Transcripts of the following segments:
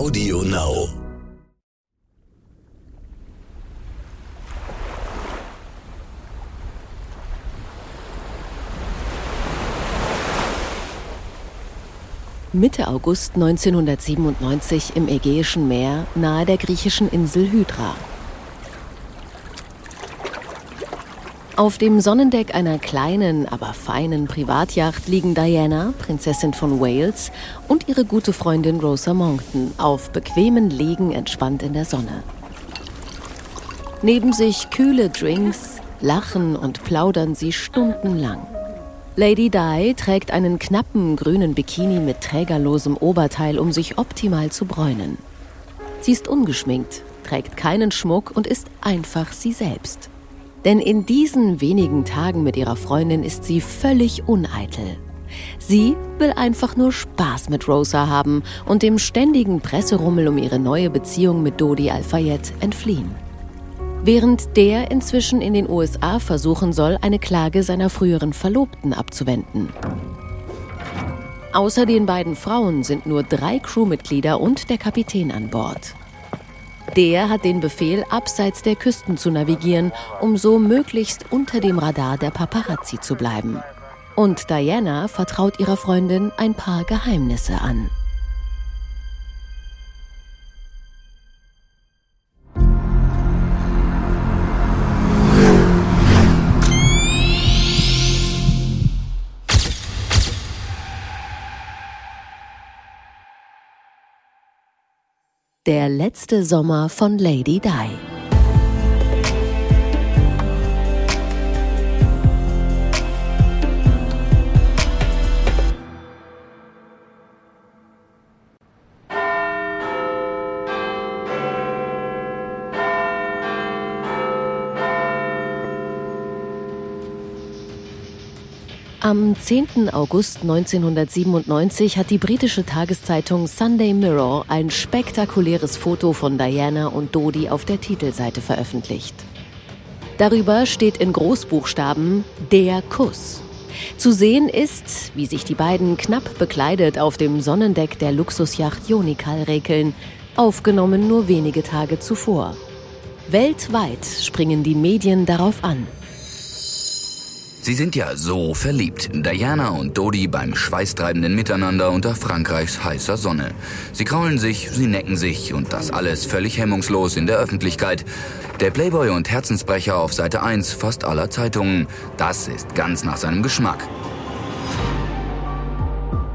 Audio Now. Mitte August 1997 im Ägäischen Meer nahe der griechischen Insel Hydra. Auf dem Sonnendeck einer kleinen, aber feinen Privatjacht liegen Diana, Prinzessin von Wales, und ihre gute Freundin Rosa Monckton auf bequemen Legen entspannt in der Sonne. Neben sich kühle Drinks, lachen und plaudern sie stundenlang. Lady Di trägt einen knappen grünen Bikini mit trägerlosem Oberteil, um sich optimal zu bräunen. Sie ist ungeschminkt, trägt keinen Schmuck und ist einfach sie selbst. Denn in diesen wenigen Tagen mit ihrer Freundin ist sie völlig uneitel. Sie will einfach nur Spaß mit Rosa haben und dem ständigen Presserummel um ihre neue Beziehung mit Dodi Al-Fayed entfliehen. Während der inzwischen in den USA versuchen soll, eine Klage seiner früheren Verlobten abzuwenden. Außer den beiden Frauen sind nur drei Crewmitglieder und der Kapitän an Bord. Der hat den Befehl, abseits der Küsten zu navigieren, um so möglichst unter dem Radar der Paparazzi zu bleiben. Und Diana vertraut ihrer Freundin ein paar Geheimnisse an. Der letzte Sommer von Lady Di. Am 10. August 1997 hat die britische Tageszeitung Sunday Mirror ein spektakuläres Foto von Diana und Dodi auf der Titelseite veröffentlicht. Darüber steht in Großbuchstaben der Kuss. Zu sehen ist, wie sich die beiden knapp bekleidet auf dem Sonnendeck der Luxusjacht Jonikal rekeln, aufgenommen nur wenige Tage zuvor. Weltweit springen die Medien darauf an. Sie sind ja so verliebt. Diana und Dodi beim schweißtreibenden Miteinander unter Frankreichs heißer Sonne. Sie kraulen sich, sie necken sich und das alles völlig hemmungslos in der Öffentlichkeit. Der Playboy und Herzensbrecher auf Seite 1 fast aller Zeitungen. Das ist ganz nach seinem Geschmack.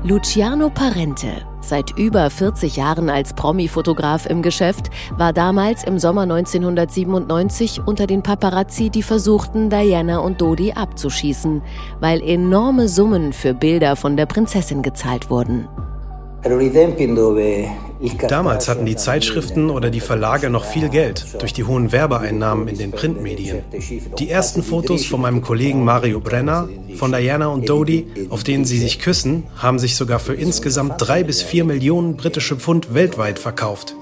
Luciano Parente, seit über 40 Jahren als Promi-Fotograf im Geschäft, war damals im Sommer 1997 unter den Paparazzi, die versuchten, Diana und Dodi abzuschießen, weil enorme Summen für Bilder von der Prinzessin gezahlt wurden. Damals hatten die Zeitschriften oder die Verlage noch viel Geld durch die hohen Werbeeinnahmen in den Printmedien. Die ersten Fotos von meinem Kollegen Mario Brenner, von Diana und Dodi, auf denen sie sich küssen, haben sich sogar für insgesamt drei bis vier Millionen britische Pfund weltweit verkauft.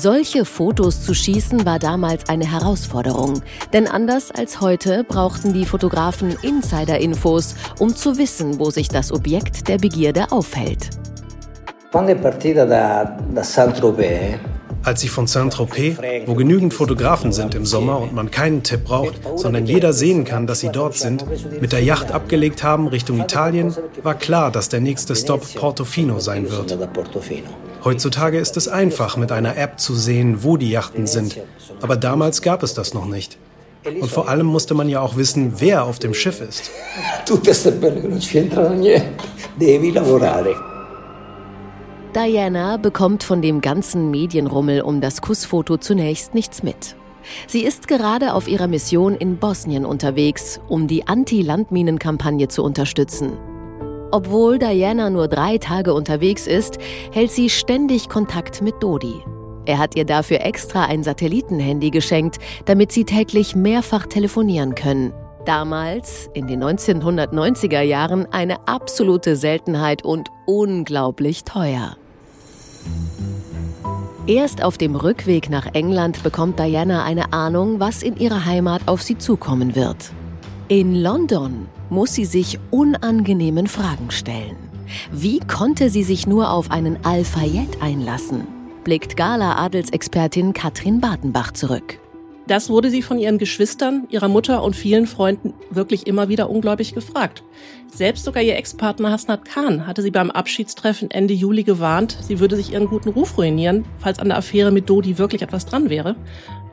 Solche Fotos zu schießen war damals eine Herausforderung, denn anders als heute brauchten die Fotografen Insider-Infos, um zu wissen, wo sich das Objekt der Begierde aufhält. Als sie von Saint-Tropez, wo genügend Fotografen sind im Sommer und man keinen Tipp braucht, sondern jeder sehen kann, dass sie dort sind, mit der Yacht abgelegt haben Richtung Italien, war klar, dass der nächste Stop Portofino sein wird. Heutzutage ist es einfach, mit einer App zu sehen, wo die Yachten sind. Aber damals gab es das noch nicht. Und vor allem musste man ja auch wissen, wer auf dem Schiff ist. Diana bekommt von dem ganzen Medienrummel um das Kussfoto zunächst nichts mit. Sie ist gerade auf ihrer Mission in Bosnien unterwegs, um die Anti-Landminen-Kampagne zu unterstützen. Obwohl Diana nur drei Tage unterwegs ist, hält sie ständig Kontakt mit Dodi. Er hat ihr dafür extra ein Satellitenhandy geschenkt, damit sie täglich mehrfach telefonieren können. Damals, in den 1990er Jahren, eine absolute Seltenheit und unglaublich teuer. Erst auf dem Rückweg nach England bekommt Diana eine Ahnung, was in ihrer Heimat auf sie zukommen wird. In London muss sie sich unangenehmen Fragen stellen. Wie konnte sie sich nur auf einen Al-Fayed einlassen? Blickt Gala-Adelsexpertin Katrin Bartenbach zurück. Das wurde sie von ihren Geschwistern, ihrer Mutter und vielen Freunden wirklich immer wieder ungläubig gefragt. Selbst sogar ihr Ex-Partner Hasnat Khan hatte sie beim Abschiedstreffen Ende Juli gewarnt, sie würde sich ihren guten Ruf ruinieren, falls an der Affäre mit Dodi wirklich etwas dran wäre.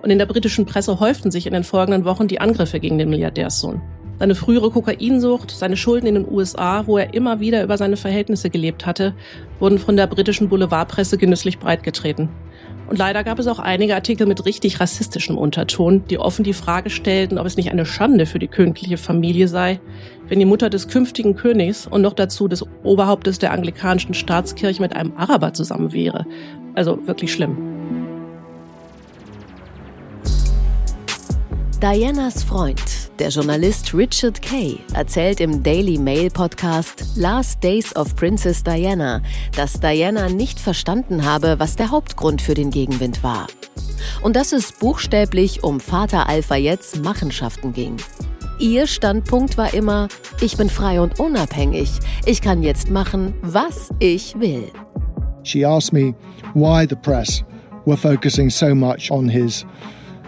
Und in der britischen Presse häuften sich in den folgenden Wochen die Angriffe gegen den Milliardärssohn. Seine frühere Kokainsucht, seine Schulden in den USA, wo er immer wieder über seine Verhältnisse gelebt hatte, wurden von der britischen Boulevardpresse genüsslich breitgetreten. Und leider gab es auch einige Artikel mit richtig rassistischem Unterton, die offen die Frage stellten, ob es nicht eine Schande für die königliche Familie sei, wenn die Mutter des künftigen Königs und noch dazu des Oberhauptes der anglikanischen Staatskirche mit einem Araber zusammen wäre. Also wirklich schlimm. Dianas Freund, der Journalist Richard Kay, erzählt im Daily Mail Podcast Last Days of Princess Diana, dass Diana nicht verstanden habe, was der Hauptgrund für den Gegenwind war. Und dass es buchstäblich um Vater Al-Fayeds Machenschaften ging. Ihr Standpunkt war immer, ich bin frei und unabhängig. Ich kann jetzt machen, was ich will. She asked me why the press were focusing so much on his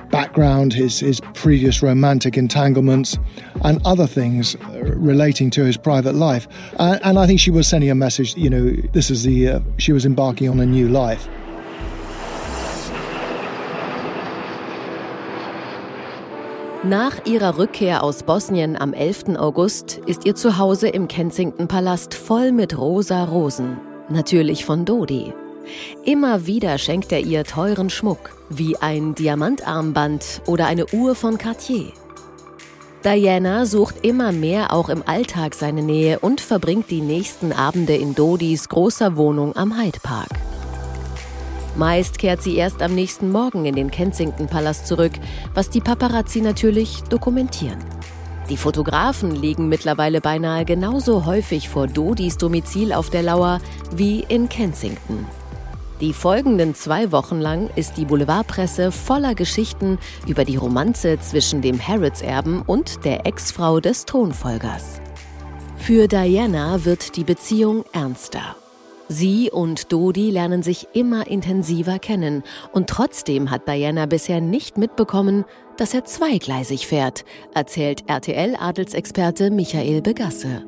background, his, his previous romantic entanglements, and other things relating to his private life. And, and I think she was sending a message, you know, this is the, uh, she was embarking on a new life. Nach ihrer Rückkehr aus Bosnien am 11. August ist ihr Zuhause im Kensington Palast voll mit rosa Rosen, natürlich von Dodi. Immer wieder schenkt er ihr teuren Schmuck, wie ein Diamantarmband oder eine Uhr von Cartier. Diana sucht immer mehr auch im Alltag seine Nähe und verbringt die nächsten Abende in Dodis großer Wohnung am Hyde Park. Meist kehrt sie erst am nächsten Morgen in den Kensington-Palast zurück, was die Paparazzi natürlich dokumentieren. Die Fotografen liegen mittlerweile beinahe genauso häufig vor Dodis Domizil auf der Lauer wie in Kensington. Die folgenden zwei Wochen lang ist die Boulevardpresse voller Geschichten über die Romanze zwischen dem Harrods-Erben und der Ex-Frau des Thronfolgers. Für Diana wird die Beziehung ernster. Sie und Dodi lernen sich immer intensiver kennen und trotzdem hat Diana bisher nicht mitbekommen, dass er zweigleisig fährt, erzählt RTL-Adelsexperte Michael Begasse.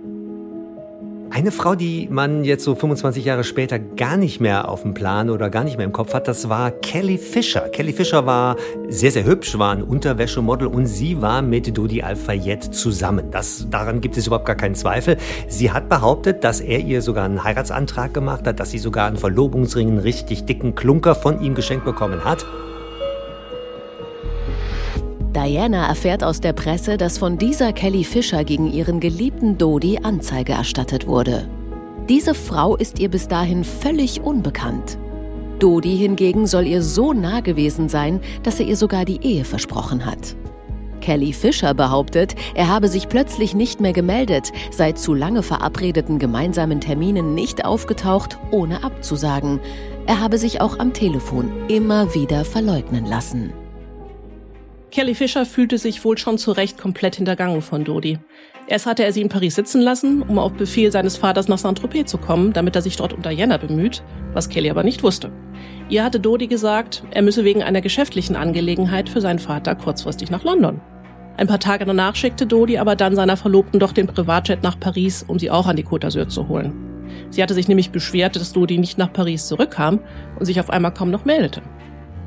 Eine Frau, die man jetzt so 25 Jahre später gar nicht mehr auf dem Plan oder gar nicht mehr im Kopf hat, das war Kelly Fischer. Kelly Fischer war sehr, sehr hübsch, war ein Unterwäschemodel und sie war mit Dodi Al-Fayed zusammen. Das, daran gibt es überhaupt gar keinen Zweifel. Sie hat behauptet, dass er ihr sogar einen Heiratsantrag gemacht hat, dass sie sogar einen Verlobungsring, einen richtig dicken Klunker von ihm geschenkt bekommen hat. Diana erfährt aus der Presse, dass von dieser Kelly Fischer gegen ihren geliebten Dodi Anzeige erstattet wurde. Diese Frau ist ihr bis dahin völlig unbekannt. Dodi hingegen soll ihr so nah gewesen sein, dass er ihr sogar die Ehe versprochen hat. Kelly Fischer behauptet, er habe sich plötzlich nicht mehr gemeldet, sei zu lange verabredeten gemeinsamen Terminen nicht aufgetaucht, ohne abzusagen. Er habe sich auch am Telefon immer wieder verleugnen lassen. Kelly Fischer fühlte sich wohl schon zu Recht komplett hintergangen von Dodi. Erst hatte er sie in Paris sitzen lassen, um auf Befehl seines Vaters nach Saint-Tropez zu kommen, damit er sich dort um Diana bemüht, was Kelly aber nicht wusste. Ihr hatte Dodi gesagt, er müsse wegen einer geschäftlichen Angelegenheit für seinen Vater kurzfristig nach London. Ein paar Tage danach schickte Dodi aber dann seiner Verlobten doch den Privatjet nach Paris, um sie auch an die Côte d'Azur zu holen. Sie hatte sich nämlich beschwert, dass Dodi nicht nach Paris zurückkam und sich auf einmal kaum noch meldete.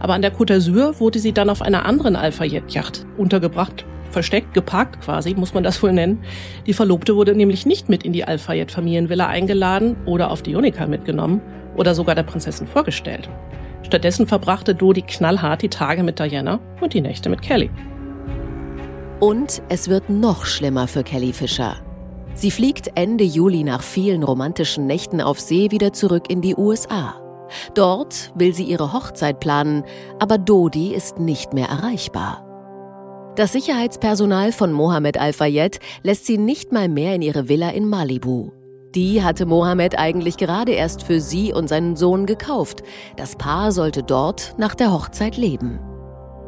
Aber an der Côte d'Azur wurde sie dann auf einer anderen Alpha-Jet-Yacht untergebracht, versteckt, geparkt quasi, muss man das wohl nennen. Die Verlobte wurde nämlich nicht mit in die Alpha-Jet-Familienvilla eingeladen oder auf die Unica mitgenommen oder sogar der Prinzessin vorgestellt. Stattdessen verbrachte Dodi knallhart die Tage mit Diana und die Nächte mit Kelly. Und es wird noch schlimmer für Kelly Fischer. Sie fliegt Ende Juli nach vielen romantischen Nächten auf See wieder zurück in die USA. Dort will sie ihre Hochzeit planen, aber Dodi ist nicht mehr erreichbar. Das Sicherheitspersonal von Mohammed Al-Fayed lässt sie nicht mal mehr in ihre Villa in Malibu. Die hatte Mohammed eigentlich gerade erst für sie und seinen Sohn gekauft. Das Paar sollte dort nach der Hochzeit leben.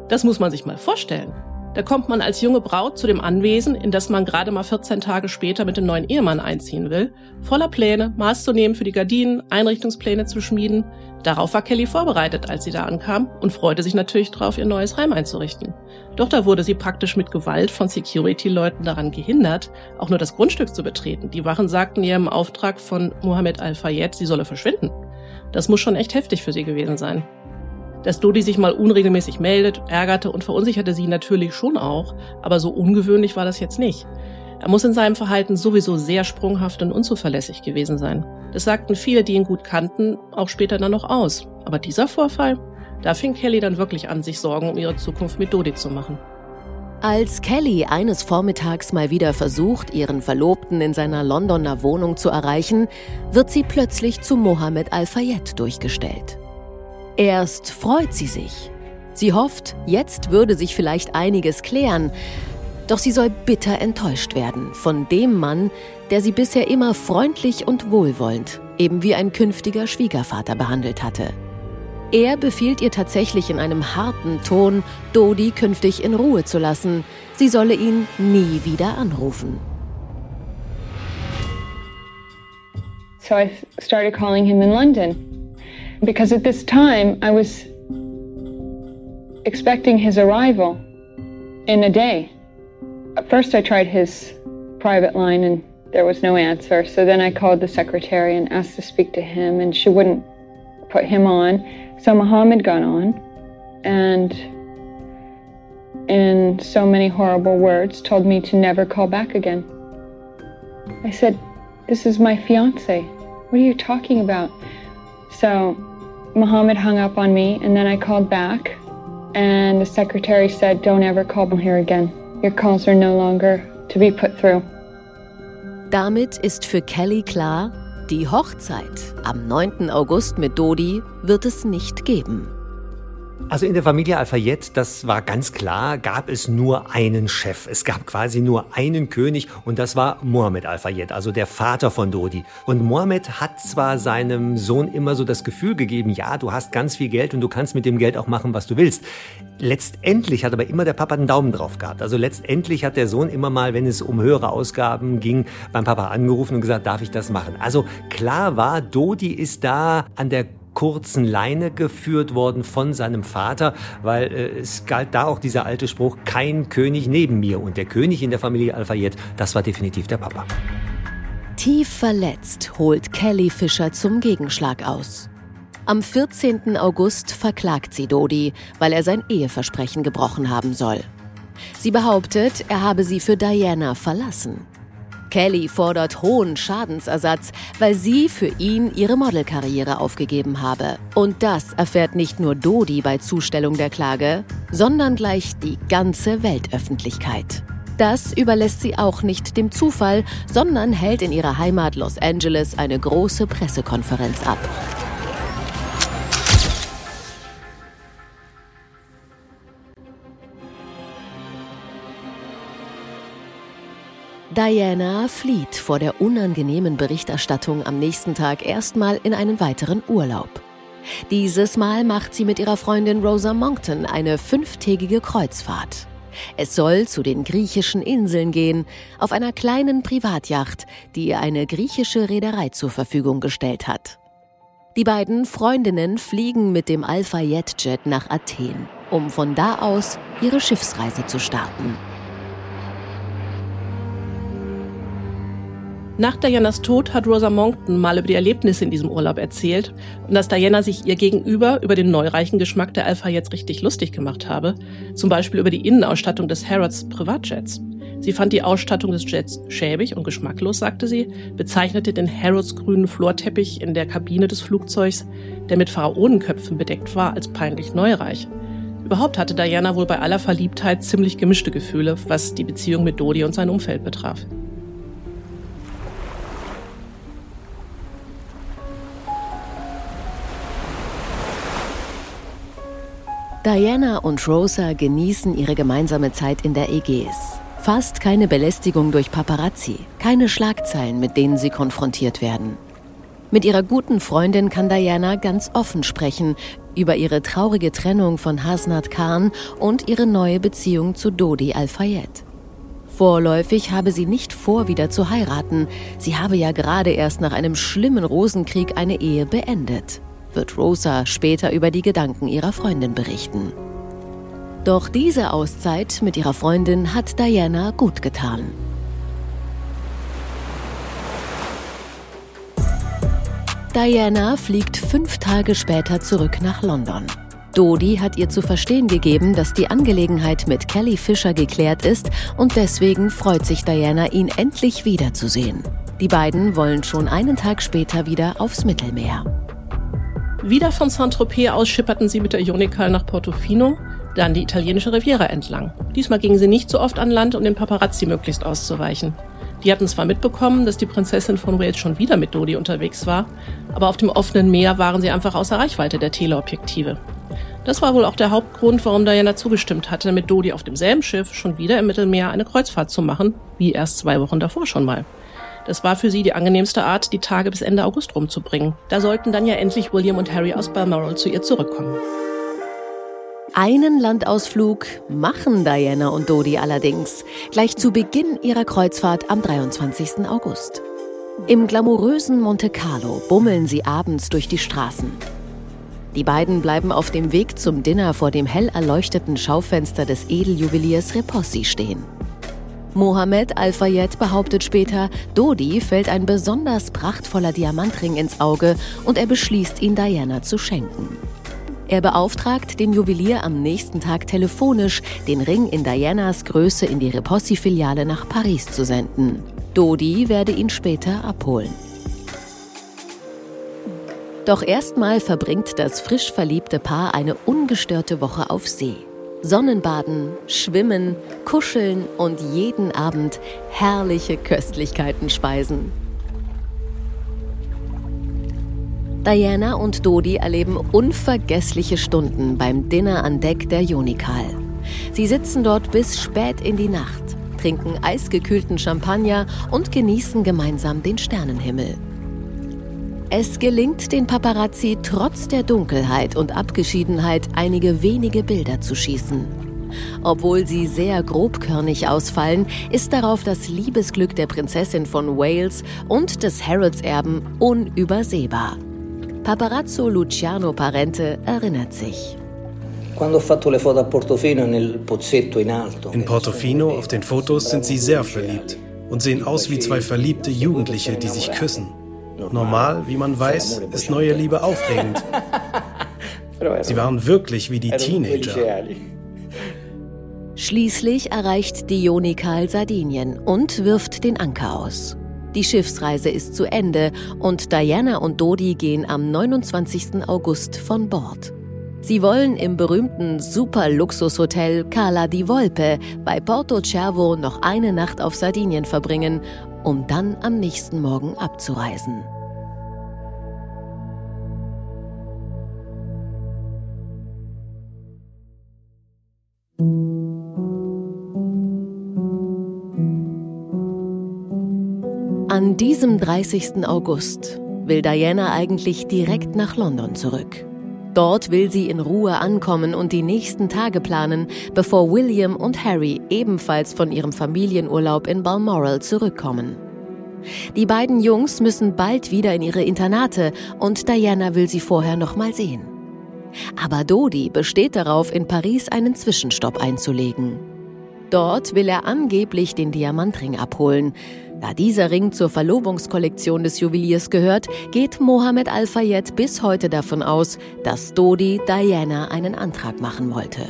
Das muss man sich mal vorstellen. Da kommt man als junge Braut zu dem Anwesen, in das man gerade mal 14 Tage später mit dem neuen Ehemann einziehen will, voller Pläne, Maß zu nehmen für die Gardinen, Einrichtungspläne zu schmieden. Darauf war Kelly vorbereitet, als sie da ankam und freute sich natürlich darauf, ihr neues Heim einzurichten. Doch da wurde sie praktisch mit Gewalt von Security-Leuten daran gehindert, auch nur das Grundstück zu betreten. Die Wachen sagten ihr im Auftrag von Mohammed Al-Fayed, sie solle verschwinden. Das muss schon echt heftig für sie gewesen sein. Dass Dodi sich mal unregelmäßig meldet, ärgerte und verunsicherte sie natürlich schon auch, aber so ungewöhnlich war das jetzt nicht. Er muss in seinem Verhalten sowieso sehr sprunghaft und unzuverlässig gewesen sein. Das sagten viele, die ihn gut kannten, auch später dann noch aus. Aber dieser Vorfall, da fing Kelly dann wirklich an, sich Sorgen um ihre Zukunft mit Dodi zu machen. Als Kelly eines Vormittags mal wieder versucht, ihren Verlobten in seiner Londoner Wohnung zu erreichen, wird sie plötzlich zu Mohammed Al-Fayed durchgestellt. Erst freut sie sich. Sie hofft, jetzt würde sich vielleicht einiges klären. Doch sie soll bitter enttäuscht werden von dem Mann, der sie bisher immer freundlich und wohlwollend, eben wie ein künftiger Schwiegervater behandelt hatte. Er befiehlt ihr tatsächlich in einem harten Ton, Dodi künftig in Ruhe zu lassen. Sie solle ihn nie wieder anrufen. So I started calling him in London. Because at this time I was expecting his arrival in a day. At first, I tried his private line and there was no answer. So then I called the secretary and asked to speak to him, and she wouldn't put him on. So Muhammad got on and, in so many horrible words, told me to never call back again. I said, This is my fiance. What are you talking about? So Muhammad hung up on me, and then I called back, and the secretary said, Don't ever call here again. Your calls are no longer to be put through. Damit ist für Kelly klar, die Hochzeit am 9. August mit Dodi wird es nicht geben. Also in der Familie Al-Fayed, das war ganz klar, gab es nur einen Chef. Es gab quasi nur einen König und das war Mohammed Al-Fayed, also der Vater von Dodi. Und Mohammed hat zwar seinem Sohn immer so das Gefühl gegeben, ja, du hast ganz viel Geld und du kannst mit dem Geld auch machen, was du willst. Letztendlich hat aber immer der Papa einen Daumen drauf gehabt. Also letztendlich hat der Sohn immer mal, wenn es um höhere Ausgaben ging, beim Papa angerufen und gesagt, darf ich das machen? Also klar war, Dodi ist da an der kurzen Leine geführt worden von seinem Vater, weil äh, es galt da auch dieser alte Spruch, kein König neben mir. Und der König in der Familie Al-Fayed, das war definitiv der Papa. Tief verletzt holt Kelly Fischer zum Gegenschlag aus. Am 14. August verklagt sie Dodi, weil er sein Eheversprechen gebrochen haben soll. Sie behauptet, er habe sie für Diana verlassen. Kelly fordert hohen Schadensersatz, weil sie für ihn ihre Modelkarriere aufgegeben habe. Und das erfährt nicht nur Dodi bei Zustellung der Klage, sondern gleich die ganze Weltöffentlichkeit. Das überlässt sie auch nicht dem Zufall, sondern hält in ihrer Heimat Los Angeles eine große Pressekonferenz ab. Diana flieht vor der unangenehmen Berichterstattung am nächsten Tag erstmal in einen weiteren Urlaub. Dieses Mal macht sie mit ihrer Freundin Rosa Monckton eine fünftägige Kreuzfahrt. Es soll zu den griechischen Inseln gehen, auf einer kleinen Privatjacht, die ihr eine griechische Reederei zur Verfügung gestellt hat. Die beiden Freundinnen fliegen mit dem Alpha Jet nach Athen, um von da aus ihre Schiffsreise zu starten. Nach Dianas Tod hat Rosa Monckton mal über die Erlebnisse in diesem Urlaub erzählt und dass Diana sich ihr gegenüber über den neureichen Geschmack der Alpha jetzt richtig lustig gemacht habe, zum Beispiel über die Innenausstattung des Harrods Privatjets. Sie fand die Ausstattung des Jets schäbig und geschmacklos, sagte sie, bezeichnete den Harrods grünen Florteppich in der Kabine des Flugzeugs, der mit Pharaonenköpfen bedeckt war, als peinlich neureich. Überhaupt hatte Diana wohl bei aller Verliebtheit ziemlich gemischte Gefühle, was die Beziehung mit Dodi und sein Umfeld betraf. Diana und Rosa genießen ihre gemeinsame Zeit in der Ägäis. Fast keine Belästigung durch Paparazzi, keine Schlagzeilen, mit denen sie konfrontiert werden. Mit ihrer guten Freundin kann Diana ganz offen sprechen über ihre traurige Trennung von Hasnat Khan und ihre neue Beziehung zu Dodi Al-Fayed. Vorläufig habe sie nicht vor, wieder zu heiraten. Sie habe ja gerade erst nach einem schlimmen Rosenkrieg eine Ehe beendet, wird Rosa später über die Gedanken ihrer Freundin berichten. Doch diese Auszeit mit ihrer Freundin hat Diana gut getan. Diana fliegt fünf Tage später zurück nach London. Dodi hat ihr zu verstehen gegeben, dass die Angelegenheit mit Kelly Fisher geklärt ist und deswegen freut sich Diana, ihn endlich wiederzusehen. Die beiden wollen schon einen Tag später wieder aufs Mittelmeer. Wieder von Saint-Tropez aus schipperten sie mit der Unical nach Portofino, dann die italienische Riviera entlang. Diesmal gingen sie nicht so oft an Land, um den Paparazzi möglichst auszuweichen. Die hatten zwar mitbekommen, dass die Prinzessin von Wales schon wieder mit Dodi unterwegs war, aber auf dem offenen Meer waren sie einfach außer Reichweite der Teleobjektive. Das war wohl auch der Hauptgrund, warum Diana zugestimmt hatte, mit Dodi auf demselben Schiff schon wieder im Mittelmeer eine Kreuzfahrt zu machen, wie erst zwei Wochen davor schon mal. Das war für sie die angenehmste Art, die Tage bis Ende August rumzubringen. Da sollten dann ja endlich William und Harry aus Balmoral zu ihr zurückkommen. Einen Landausflug machen Diana und Dodi allerdings, gleich zu Beginn ihrer Kreuzfahrt am 23. August. Im glamourösen Monte Carlo bummeln sie abends durch die Straßen. Die beiden bleiben auf dem Weg zum Dinner vor dem hell erleuchteten Schaufenster des Edeljuweliers Repossi stehen. Mohammed Al-Fayed behauptet später, Dodi fällt ein besonders prachtvoller Diamantring ins Auge und er beschließt, ihn Diana zu schenken. Er beauftragt den Juwelier am nächsten Tag telefonisch, den Ring in Dianas Größe in die Repossi-Filiale nach Paris zu senden. Dodi werde ihn später abholen. Doch erstmal verbringt das frisch verliebte Paar eine ungestörte Woche auf See. Sonnenbaden, Schwimmen, Kuscheln und jeden Abend herrliche Köstlichkeiten speisen. Diana und Dodi erleben unvergessliche Stunden beim Dinner an Deck der Unikal. Sie sitzen dort bis spät in die Nacht, trinken eisgekühlten Champagner und genießen gemeinsam den Sternenhimmel. Es gelingt den Paparazzi trotz der Dunkelheit und Abgeschiedenheit einige wenige Bilder zu schießen. Obwohl sie sehr grobkörnig ausfallen, ist darauf das Liebesglück der Prinzessin von Wales und des Harrods-Erben unübersehbar. Paparazzo Luciano Parente erinnert sich. In Portofino auf den Fotos sind sie sehr verliebt und sehen aus wie zwei verliebte Jugendliche, die sich küssen. Normal, wie man weiß, ist neue Liebe aufregend. Sie waren wirklich wie die Teenager. Schließlich erreicht die Jonikal Sardinien und wirft den Anker aus. Die Schiffsreise ist zu Ende und Diana und Dodi gehen am 29. August von Bord. Sie wollen im berühmten Super-Luxushotel Cala di Volpe bei Porto Cervo noch eine Nacht auf Sardinien verbringen, um dann am nächsten Morgen abzureisen. An diesem 30. August will Diana eigentlich direkt nach London zurück. Dort will sie in Ruhe ankommen und die nächsten Tage planen, bevor William und Harry ebenfalls von ihrem Familienurlaub in Balmoral zurückkommen. Die beiden Jungs müssen bald wieder in ihre Internate und Diana will sie vorher noch mal sehen. Aber Dodi besteht darauf, in Paris einen Zwischenstopp einzulegen. Dort will er angeblich den Diamantring abholen, da dieser Ring zur Verlobungskollektion des Juweliers gehört, geht Mohammed Al-Fayed bis heute davon aus, dass Dodi Diana einen Antrag machen wollte.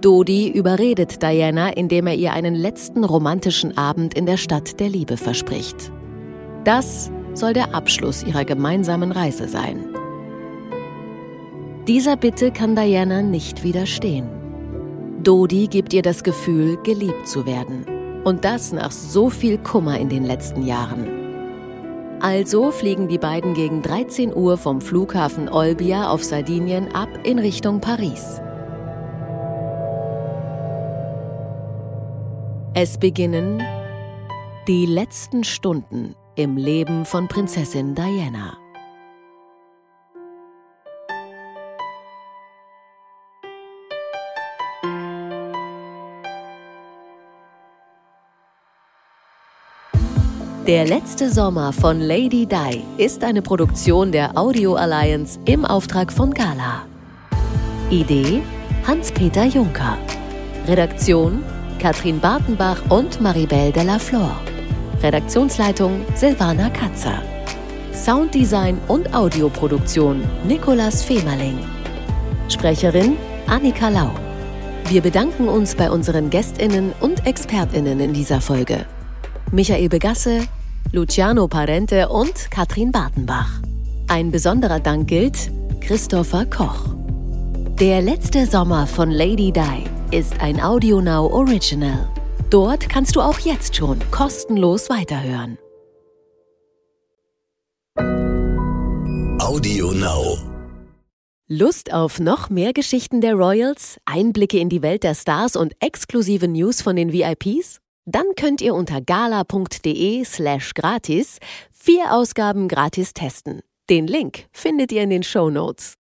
Dodi überredet Diana, indem er ihr einen letzten romantischen Abend in der Stadt der Liebe verspricht. Das soll der Abschluss ihrer gemeinsamen Reise sein. Dieser Bitte kann Diana nicht widerstehen. Dodi gibt ihr das Gefühl, geliebt zu werden. Und das nach so viel Kummer in den letzten Jahren. Also fliegen die beiden gegen 13 Uhr vom Flughafen Olbia auf Sardinien ab in Richtung Paris. Es beginnen die letzten Stunden im Leben von Prinzessin Diana. Der letzte Sommer von Lady Di ist eine Produktion der Audio Alliance im Auftrag von Gala. Idee Hans-Peter Juncker. Redaktion Katrin Bartenbach und Maribel Della Flor. Redaktionsleitung Silvana Katzer. Sounddesign und Audioproduktion Nikolas Femerling. Sprecherin Annika Lau. Wir bedanken uns bei unseren Gästinnen und Expertinnen in dieser Folge. Michael Begasse, Luciano Parente und Katrin Bartenbach. Ein besonderer Dank gilt Christopher Koch. Der letzte Sommer von Lady Di ist ein AudioNow Original. Dort kannst du auch jetzt schon kostenlos weiterhören. AudioNow. Lust auf noch mehr Geschichten der Royals, Einblicke in die Welt der Stars und exklusive News von den VIPs? Dann könnt ihr unter gala.de slash gratis vier Ausgaben gratis testen. Den Link findet ihr in den Show Notes.